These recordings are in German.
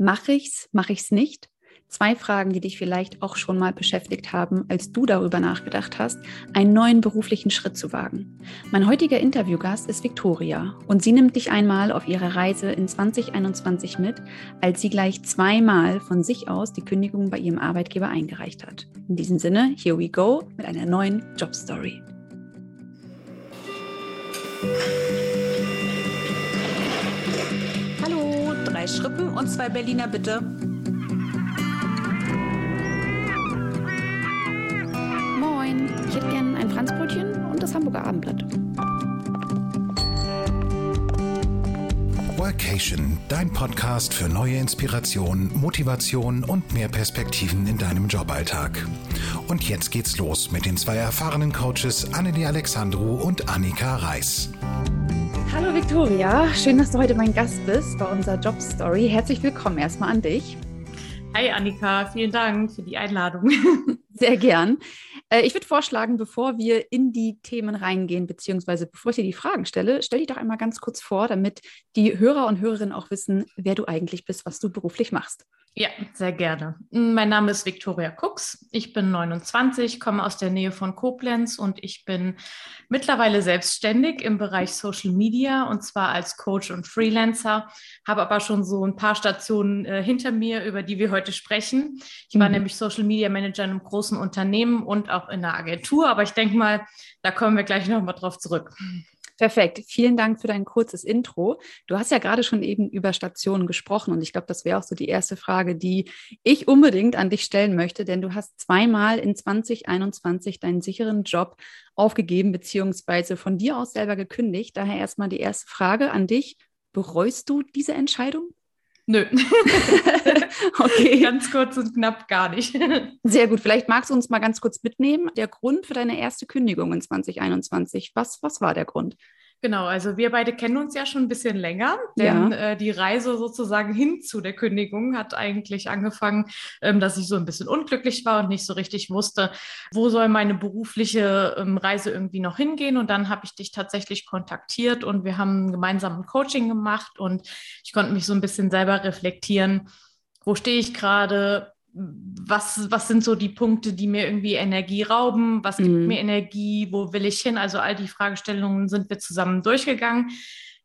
Mache ich's, mache ich's nicht? Zwei Fragen, die dich vielleicht auch schon mal beschäftigt haben, als du darüber nachgedacht hast, einen neuen beruflichen Schritt zu wagen. Mein heutiger Interviewgast ist Viktoria und sie nimmt dich einmal auf ihre Reise in 2021 mit, als sie gleich zweimal von sich aus die Kündigung bei ihrem Arbeitgeber eingereicht hat. In diesem Sinne, here we go mit einer neuen Jobstory. Drei Schrippen und zwei Berliner bitte. Ich hätte gern ein Franzbrötchen und das Hamburger Abendblatt. Workation, dein Podcast für neue Inspiration, Motivation und mehr Perspektiven in deinem Joballtag. Und jetzt geht's los mit den zwei erfahrenen Coaches Annelie Alexandru und Annika Reis. Hallo Viktoria, schön, dass du heute mein Gast bist bei unserer Jobstory. Herzlich willkommen erstmal an dich. Hi Annika, vielen Dank für die Einladung. Sehr gern. Äh, ich würde vorschlagen, bevor wir in die Themen reingehen, beziehungsweise bevor ich dir die Fragen stelle, stell dich doch einmal ganz kurz vor, damit die Hörer und Hörerinnen auch wissen, wer du eigentlich bist, was du beruflich machst. Ja, sehr gerne. Mein Name ist Viktoria Cooks. Ich bin 29, komme aus der Nähe von Koblenz und ich bin mittlerweile selbstständig im Bereich Social Media und zwar als Coach und Freelancer, habe aber schon so ein paar Stationen äh, hinter mir, über die wir heute sprechen. Ich war mhm. nämlich Social Media Manager in einem großen Unternehmen und auch in einer Agentur, aber ich denke mal, da kommen wir gleich nochmal drauf zurück. Perfekt. Vielen Dank für dein kurzes Intro. Du hast ja gerade schon eben über Stationen gesprochen und ich glaube, das wäre auch so die erste Frage, die ich unbedingt an dich stellen möchte, denn du hast zweimal in 2021 deinen sicheren Job aufgegeben beziehungsweise von dir aus selber gekündigt. Daher erstmal die erste Frage an dich. Bereust du diese Entscheidung? Nö. okay. Ganz kurz und knapp gar nicht. Sehr gut. Vielleicht magst du uns mal ganz kurz mitnehmen. Der Grund für deine erste Kündigung in 2021. Was, was war der Grund? Genau, also wir beide kennen uns ja schon ein bisschen länger, denn ja. äh, die Reise sozusagen hin zu der Kündigung hat eigentlich angefangen, ähm, dass ich so ein bisschen unglücklich war und nicht so richtig wusste, wo soll meine berufliche ähm, Reise irgendwie noch hingehen. Und dann habe ich dich tatsächlich kontaktiert und wir haben gemeinsam ein Coaching gemacht und ich konnte mich so ein bisschen selber reflektieren, wo stehe ich gerade, was, was sind so die Punkte, die mir irgendwie Energie rauben? Was gibt mhm. mir Energie? Wo will ich hin? Also all die Fragestellungen sind wir zusammen durchgegangen.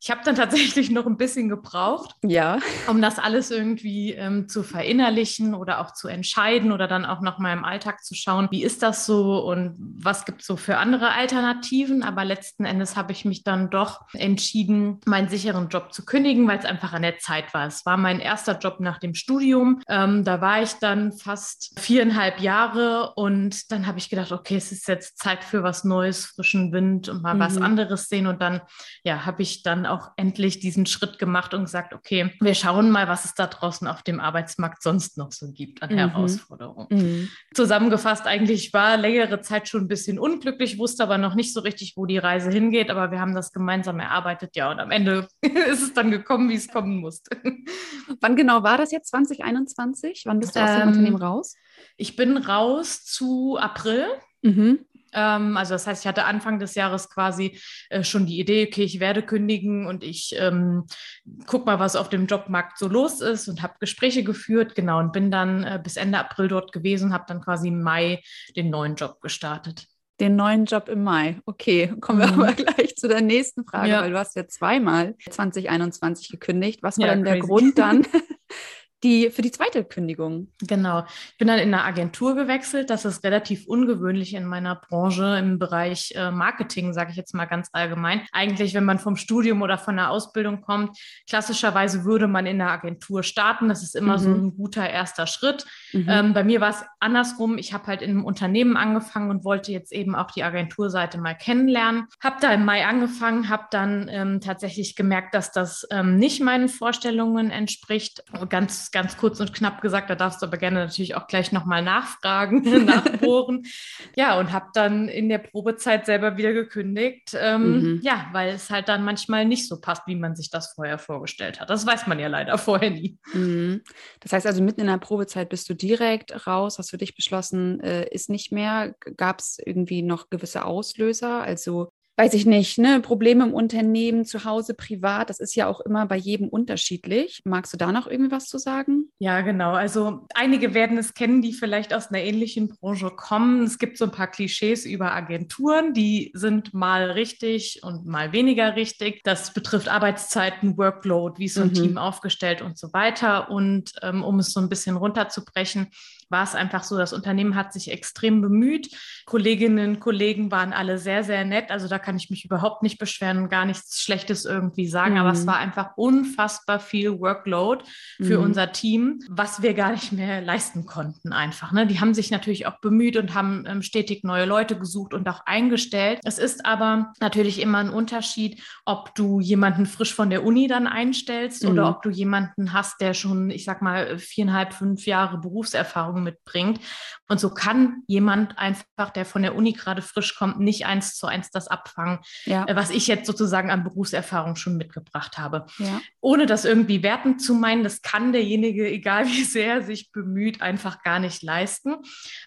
Ich habe dann tatsächlich noch ein bisschen gebraucht, ja. um das alles irgendwie ähm, zu verinnerlichen oder auch zu entscheiden oder dann auch noch mal im Alltag zu schauen, wie ist das so und was gibt es so für andere Alternativen. Aber letzten Endes habe ich mich dann doch entschieden, meinen sicheren Job zu kündigen, weil es einfach an der Zeit war. Es war mein erster Job nach dem Studium. Ähm, da war ich dann fast viereinhalb Jahre und dann habe ich gedacht, okay, es ist jetzt Zeit für was Neues, frischen Wind und mal mhm. was anderes sehen. Und dann ja, habe ich dann auch endlich diesen Schritt gemacht und gesagt, okay, wir schauen mal, was es da draußen auf dem Arbeitsmarkt sonst noch so gibt an mhm. Herausforderungen. Mhm. Zusammengefasst, eigentlich war längere Zeit schon ein bisschen unglücklich, wusste aber noch nicht so richtig, wo die Reise hingeht, aber wir haben das gemeinsam erarbeitet, ja, und am Ende ist es dann gekommen, wie es kommen musste. Wann genau war das jetzt, 2021? Wann bist du aus dem ähm, Unternehmen raus? Ich bin raus zu April. Mhm. Ähm, also das heißt, ich hatte Anfang des Jahres quasi äh, schon die Idee, okay, ich werde kündigen und ich ähm, guck mal, was auf dem Jobmarkt so los ist und habe Gespräche geführt, genau, und bin dann äh, bis Ende April dort gewesen, habe dann quasi im Mai den neuen Job gestartet. Den neuen Job im Mai. Okay, kommen wir mhm. aber gleich zu der nächsten Frage, ja. weil du hast ja zweimal 2021 gekündigt. Was war ja, denn der Grund dann, die, für die zweite Kündigung. Genau. Ich bin dann in eine Agentur gewechselt. Das ist relativ ungewöhnlich in meiner Branche im Bereich äh, Marketing, sage ich jetzt mal ganz allgemein. Eigentlich, wenn man vom Studium oder von der Ausbildung kommt, klassischerweise würde man in einer Agentur starten. Das ist immer mhm. so ein guter erster Schritt. Mhm. Ähm, bei mir war es andersrum. Ich habe halt in einem Unternehmen angefangen und wollte jetzt eben auch die Agenturseite mal kennenlernen. Habe da im Mai angefangen, habe dann ähm, tatsächlich gemerkt, dass das ähm, nicht meinen Vorstellungen entspricht. Ganz ganz kurz und knapp gesagt, da darfst du aber gerne natürlich auch gleich nochmal nachfragen, nachbohren. ja, und habe dann in der Probezeit selber wieder gekündigt. Ähm, mhm. Ja, weil es halt dann manchmal nicht so passt, wie man sich das vorher vorgestellt hat. Das weiß man ja leider vorher nie. Mhm. Das heißt also, mitten in der Probezeit bist du direkt raus, hast du dich beschlossen, äh, ist nicht mehr. Gab es irgendwie noch gewisse Auslöser? Also weiß ich nicht, ne, Probleme im Unternehmen, zu Hause, privat, das ist ja auch immer bei jedem unterschiedlich. Magst du da noch irgendwie was zu sagen? Ja, genau. Also einige werden es kennen, die vielleicht aus einer ähnlichen Branche kommen. Es gibt so ein paar Klischees über Agenturen, die sind mal richtig und mal weniger richtig. Das betrifft Arbeitszeiten, Workload, wie ist so ein mhm. Team aufgestellt und so weiter. Und ähm, um es so ein bisschen runterzubrechen, war es einfach so, das Unternehmen hat sich extrem bemüht. Kolleginnen und Kollegen waren alle sehr, sehr nett. Also da kann ich mich überhaupt nicht beschweren, gar nichts Schlechtes irgendwie sagen. Mhm. Aber es mhm. war einfach unfassbar viel Workload für mhm. unser Team, was wir gar nicht mehr leisten konnten einfach. Ne? Die haben sich natürlich auch bemüht und haben ähm, stetig neue Leute gesucht und auch eingestellt. Es ist aber natürlich immer ein Unterschied, ob du jemanden frisch von der Uni dann einstellst mhm. oder ob du jemanden hast, der schon, ich sag mal, viereinhalb, fünf Jahre Berufserfahrung Erfahrung mitbringt. Und so kann jemand einfach, der von der Uni gerade frisch kommt, nicht eins zu eins das abfangen, ja. Äh, was ich jetzt sozusagen an Berufserfahrung schon mitgebracht habe. Ja. Ohne das irgendwie wertend zu meinen, das kann derjenige, egal wie sehr er sich bemüht, einfach gar nicht leisten.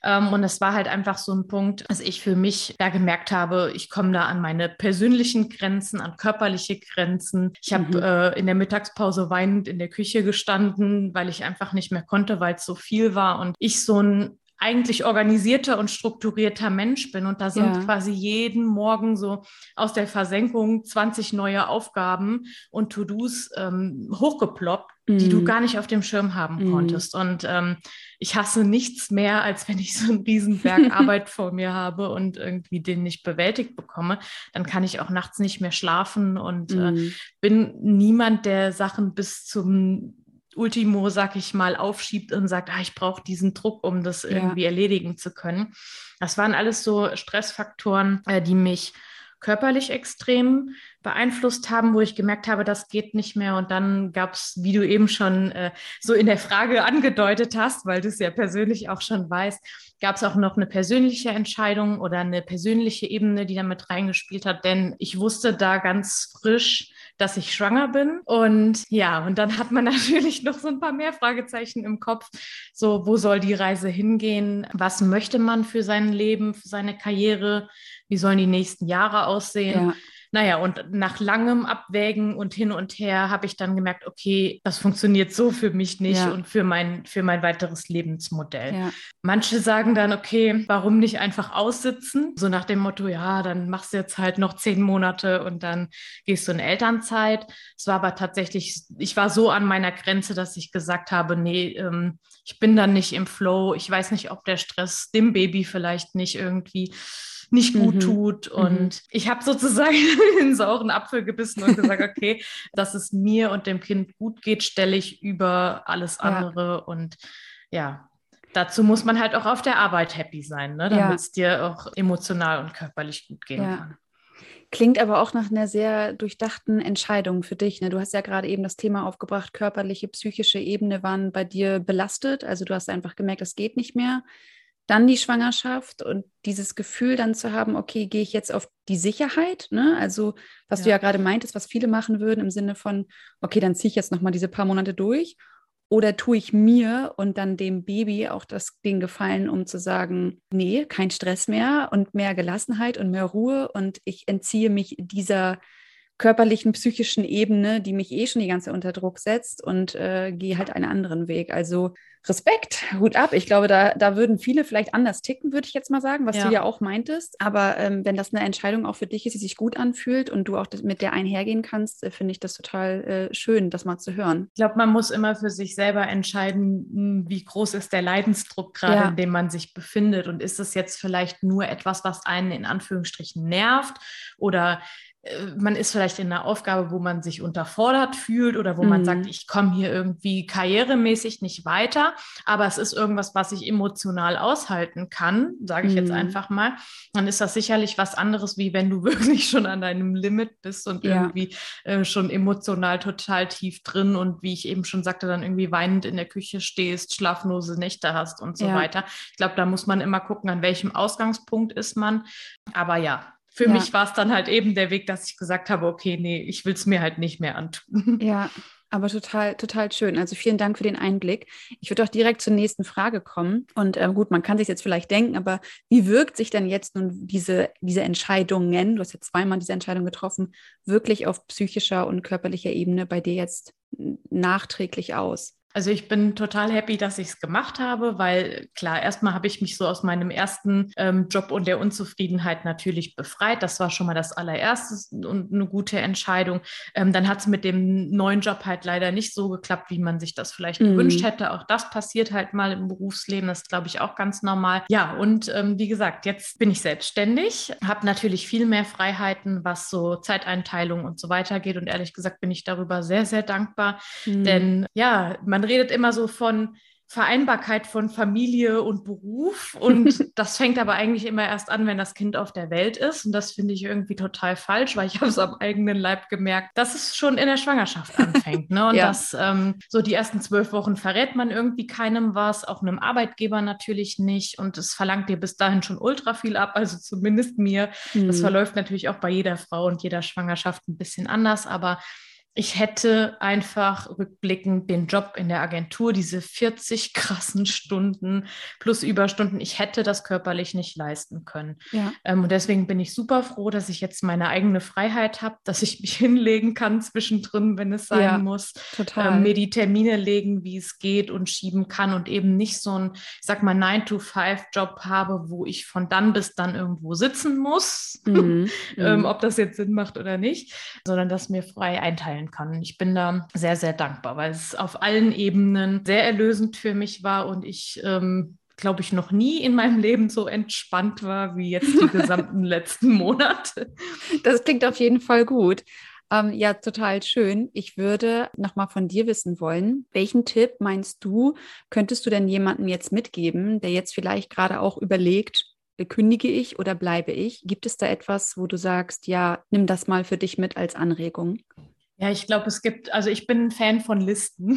Ähm, und es war halt einfach so ein Punkt, dass ich für mich da gemerkt habe, ich komme da an meine persönlichen Grenzen, an körperliche Grenzen. Ich habe mhm. äh, in der Mittagspause weinend in der Küche gestanden, weil ich einfach nicht mehr konnte, weil es so viel war. Und ich so ein eigentlich organisierter und strukturierter Mensch bin. Und da sind ja. quasi jeden Morgen so aus der Versenkung 20 neue Aufgaben und To-Dos ähm, hochgeploppt, mm. die du mhm. gar nicht auf dem Schirm haben mm. konntest. Und ähm, ich hasse nichts mehr, als wenn ich so einen Riesenberg Arbeit vor mir habe und irgendwie den nicht bewältigt bekomme. Dann kann ich auch nachts nicht mehr schlafen und mm. äh, mhm. bin niemand, der Sachen bis zum Ultimo, sag ich mal, aufschiebt und sagt, ah, ich brauche diesen Druck, um das ja. irgendwie erledigen zu können. Das waren alles so Stressfaktoren, äh, die mich körperlich extrem beeinflusst haben, wo ich gemerkt habe, das geht nicht mehr. Und dann gab es, wie du eben schon äh, so in der Frage angedeutet hast, weil du es ja persönlich auch schon weißt, gab es auch noch eine persönliche Entscheidung oder eine persönliche Ebene, die damit reingespielt hat. Denn ich wusste da ganz frisch, dass ich schwanger bin. Und ja, und dann hat man natürlich noch so ein paar mehr Fragezeichen im Kopf. So, wo soll die Reise hingehen? Was möchte man für sein Leben, für seine Karriere? Wie sollen die nächsten Jahre aussehen? Ja. Naja, und nach langem Abwägen und hin und her habe ich dann gemerkt, okay, das funktioniert so für mich nicht ja. und für mein, für mein weiteres Lebensmodell. Ja. Manche sagen dann, okay, warum nicht einfach aussitzen? So nach dem Motto, ja, dann machst du jetzt halt noch zehn Monate und dann gehst du in Elternzeit. Es war aber tatsächlich, ich war so an meiner Grenze, dass ich gesagt habe, nee, ähm, ich bin dann nicht im Flow. Ich weiß nicht, ob der Stress dem Baby vielleicht nicht irgendwie nicht gut mhm. tut. Mhm. Und mhm. ich habe sozusagen den sauren Apfel gebissen und gesagt, okay, dass es mir und dem Kind gut geht, stelle ich über alles andere. Ja. Und ja, dazu muss man halt auch auf der Arbeit happy sein, ne? damit es dir auch emotional und körperlich gut gehen ja. kann. Klingt aber auch nach einer sehr durchdachten Entscheidung für dich. Ne? Du hast ja gerade eben das Thema aufgebracht, körperliche, psychische Ebene waren bei dir belastet. Also du hast einfach gemerkt, es geht nicht mehr dann die Schwangerschaft und dieses Gefühl dann zu haben, okay, gehe ich jetzt auf die Sicherheit, ne? Also, was ja. du ja gerade meintest, was viele machen würden im Sinne von, okay, dann ziehe ich jetzt nochmal diese paar Monate durch. Oder tue ich mir und dann dem Baby auch das Ding gefallen, um zu sagen, nee, kein Stress mehr und mehr Gelassenheit und mehr Ruhe und ich entziehe mich dieser körperlichen, psychischen Ebene, die mich eh schon die ganze unter Druck setzt und äh, gehe halt einen anderen Weg. Also Respekt, Hut ab. Ich glaube, da, da würden viele vielleicht anders ticken, würde ich jetzt mal sagen, was ja. du ja auch meintest. Aber ähm, wenn das eine Entscheidung auch für dich ist, die sich gut anfühlt und du auch mit der einhergehen kannst, äh, finde ich das total äh, schön, das mal zu hören. Ich glaube, man muss immer für sich selber entscheiden, hm, wie groß ist der Leidensdruck gerade, ja. in dem man sich befindet. Und ist es jetzt vielleicht nur etwas, was einen in Anführungsstrichen nervt oder man ist vielleicht in einer Aufgabe, wo man sich unterfordert fühlt oder wo mhm. man sagt, mhm. ich komme hier irgendwie karrieremäßig nicht weiter, aber es ist irgendwas, was ich emotional aushalten kann, sage ich mhm. jetzt einfach mal, dann ist das sicherlich was anderes, wie wenn du wirklich schon an deinem Limit bist und ja. irgendwie äh, schon emotional total tief drin und wie ich eben schon sagte, dann irgendwie weinend in der Küche stehst, schlaflose Nächte hast und so ja. weiter. Ich glaube, da muss man immer gucken, an welchem Ausgangspunkt ist man. Aber ja, für ja. mich war es dann halt eben der Weg, dass ich gesagt habe, okay, nee, ich will es mir halt nicht mehr antun. Ja, Aber total, total schön. Also vielen Dank für den Einblick. Ich würde auch direkt zur nächsten Frage kommen. Und äh, gut, man kann sich jetzt vielleicht denken, aber wie wirkt sich denn jetzt nun diese, diese Entscheidungen, du hast ja zweimal diese Entscheidung getroffen, wirklich auf psychischer und körperlicher Ebene bei dir jetzt nachträglich aus? Also ich bin total happy, dass ich es gemacht habe, weil klar, erstmal habe ich mich so aus meinem ersten ähm, Job und der Unzufriedenheit natürlich befreit. Das war schon mal das allererste und eine gute Entscheidung. Ähm, dann hat es mit dem neuen Job halt leider nicht so geklappt, wie man sich das vielleicht mhm. gewünscht hätte. Auch das passiert halt mal im Berufsleben. Das ist, glaube ich, auch ganz normal. Ja, und ähm, wie gesagt, jetzt bin ich selbstständig, habe natürlich viel mehr Freiheiten, was so Zeiteinteilung und so weiter geht. Und ehrlich gesagt bin ich darüber sehr, sehr dankbar. Mhm. Denn ja, man man redet immer so von Vereinbarkeit von Familie und Beruf. Und das fängt aber eigentlich immer erst an, wenn das Kind auf der Welt ist. Und das finde ich irgendwie total falsch, weil ich habe es am eigenen Leib gemerkt, dass es schon in der Schwangerschaft anfängt. Ne? Und ja. dass ähm, so die ersten zwölf Wochen verrät man irgendwie keinem was, auch einem Arbeitgeber natürlich nicht. Und es verlangt dir bis dahin schon ultra viel ab, also zumindest mir. Mhm. Das verläuft natürlich auch bei jeder Frau und jeder Schwangerschaft ein bisschen anders, aber ich hätte einfach rückblickend den Job in der Agentur, diese 40 krassen Stunden plus Überstunden, ich hätte das körperlich nicht leisten können. Ja. Ähm, und deswegen bin ich super froh, dass ich jetzt meine eigene Freiheit habe, dass ich mich hinlegen kann zwischendrin, wenn es sein ja, muss, ähm, mir die Termine legen, wie es geht und schieben kann und eben nicht so ein, ich sag mal, 9-to-5-Job habe, wo ich von dann bis dann irgendwo sitzen muss, mhm. ähm, mhm. ob das jetzt Sinn macht oder nicht, sondern das mir frei einteilen kann. Ich bin da sehr, sehr dankbar, weil es auf allen Ebenen sehr erlösend für mich war und ich ähm, glaube ich, noch nie in meinem Leben so entspannt war wie jetzt die gesamten letzten Monate. Das klingt auf jeden Fall gut. Ähm, ja, total schön. Ich würde nochmal von dir wissen wollen, welchen Tipp meinst du, könntest du denn jemandem jetzt mitgeben, der jetzt vielleicht gerade auch überlegt, kündige ich oder bleibe ich? Gibt es da etwas, wo du sagst, ja, nimm das mal für dich mit als Anregung? Ja, ich glaube, es gibt, also ich bin ein Fan von Listen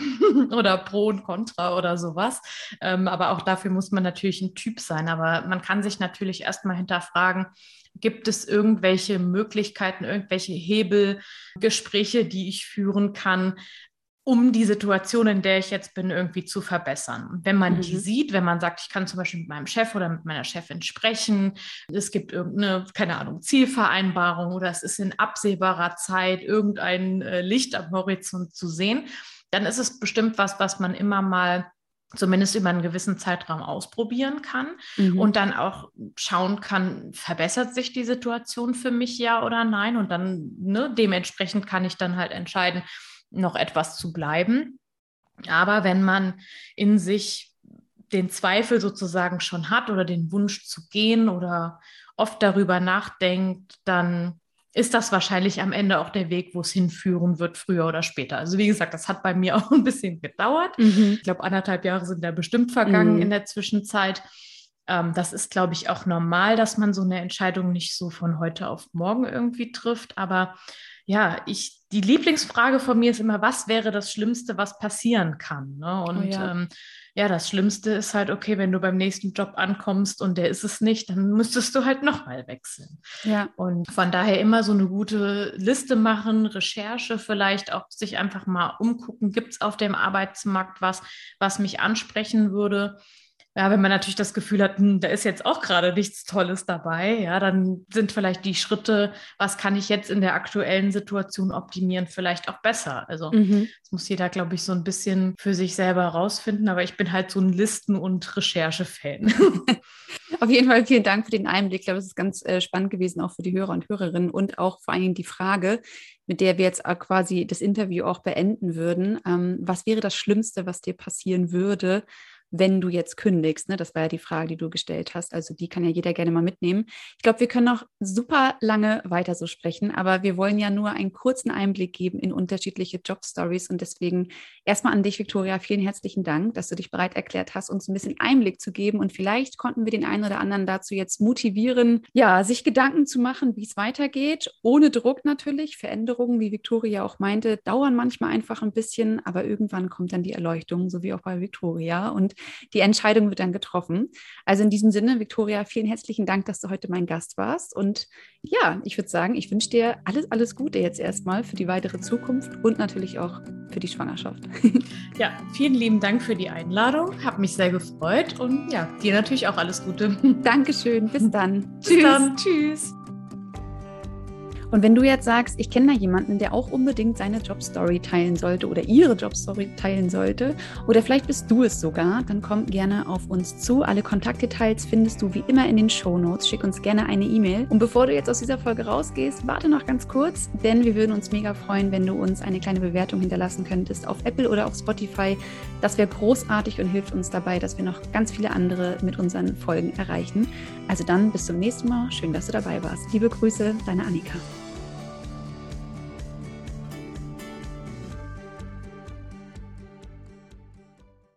oder Pro und Contra oder sowas. Ähm, aber auch dafür muss man natürlich ein Typ sein. Aber man kann sich natürlich erstmal hinterfragen, gibt es irgendwelche Möglichkeiten, irgendwelche Hebelgespräche, die ich führen kann, um die Situation, in der ich jetzt bin, irgendwie zu verbessern. Wenn man mhm. die sieht, wenn man sagt, ich kann zum Beispiel mit meinem Chef oder mit meiner Chefin sprechen, es gibt irgendeine, keine Ahnung, Zielvereinbarung oder es ist in absehbarer Zeit irgendein äh, Licht am Horizont zu sehen, dann ist es bestimmt was, was man immer mal zumindest über einen gewissen Zeitraum ausprobieren kann mhm. und dann auch schauen kann, verbessert sich die Situation für mich ja oder nein und dann ne, dementsprechend kann ich dann halt entscheiden, noch etwas zu bleiben. Aber wenn man in sich den Zweifel sozusagen schon hat oder den Wunsch zu gehen oder oft darüber nachdenkt, dann ist das wahrscheinlich am Ende auch der Weg, wo es hinführen wird, früher oder später. Also wie gesagt, das hat bei mir auch ein bisschen gedauert. Mhm. Ich glaube, anderthalb Jahre sind da bestimmt vergangen mhm. in der Zwischenzeit. Ähm, das ist, glaube ich, auch normal, dass man so eine Entscheidung nicht so von heute auf morgen irgendwie trifft. Aber ja, ich, die Lieblingsfrage von mir ist immer, was wäre das Schlimmste, was passieren kann? Ne? Und oh ja. Ähm, ja. das Schlimmste ist halt, okay, wenn du beim nächsten Job ankommst und der ist es nicht, dann müsstest du halt nochmal wechseln. Ja. Und von daher immer so eine gute Liste machen, Recherche vielleicht auch sich einfach mal umgucken, gibt es auf dem Arbeitsmarkt was, was mich ansprechen würde ja, wenn man natürlich das Gefühl hat, hm, da ist jetzt auch gerade nichts Tolles dabei, ja, dann sind vielleicht die Schritte, was kann ich jetzt in der aktuellen Situation optimieren, vielleicht auch besser. Also mhm. das muss jeder, glaube ich, so ein bisschen für sich selber rausfinden. Aber ich bin halt so ein Listen- und Recherche-Fan. Auf jeden Fall vielen Dank für den Einblick. Ich glaube, es ist ganz äh, spannend gewesen, auch für die Hörer und Hörerinnen und auch vor allen Dingen die Frage, mit der wir jetzt äh, quasi das Interview auch beenden würden. Ähm, was wäre das Schlimmste, was dir passieren würde? Wenn du jetzt kündigst? Ne? Das war ja die Frage, die du gestellt hast. Also die kann ja jeder gerne mal mitnehmen. Ich glaube, wir können noch super lange weiter so sprechen, aber wir wollen ja nur einen kurzen Einblick geben in unterschiedliche Jobstories und deswegen erstmal an dich, Victoria, vielen herzlichen Dank, dass du dich bereit erklärt hast, uns ein bisschen Einblick zu geben und vielleicht konnten wir den einen oder anderen dazu jetzt motivieren, ja, sich Gedanken zu machen, wie es weitergeht, ohne Druck natürlich. Veränderungen, wie Victoria auch meinte, dauern manchmal einfach ein bisschen, aber irgendwann kommt dann die Erleuchtung, so wie auch bei Victoria und die Entscheidung wird dann getroffen. Also in diesem Sinne, Viktoria, vielen herzlichen Dank, dass du heute mein Gast warst. Und ja, ich würde sagen, ich wünsche dir alles, alles Gute jetzt erstmal für die weitere Zukunft und natürlich auch für die Schwangerschaft. Ja, vielen lieben Dank für die Einladung. Habe mich sehr gefreut und ja, dir natürlich auch alles Gute. Dankeschön. Bis dann. Bis Tschüss. Dann. Tschüss. Und wenn du jetzt sagst, ich kenne da jemanden, der auch unbedingt seine Jobstory teilen sollte oder ihre Jobstory teilen sollte, oder vielleicht bist du es sogar, dann komm gerne auf uns zu. Alle Kontaktdetails findest du wie immer in den Show Notes. Schick uns gerne eine E-Mail. Und bevor du jetzt aus dieser Folge rausgehst, warte noch ganz kurz, denn wir würden uns mega freuen, wenn du uns eine kleine Bewertung hinterlassen könntest auf Apple oder auf Spotify. Das wäre großartig und hilft uns dabei, dass wir noch ganz viele andere mit unseren Folgen erreichen. Also dann bis zum nächsten Mal. Schön, dass du dabei warst. Liebe Grüße, deine Annika.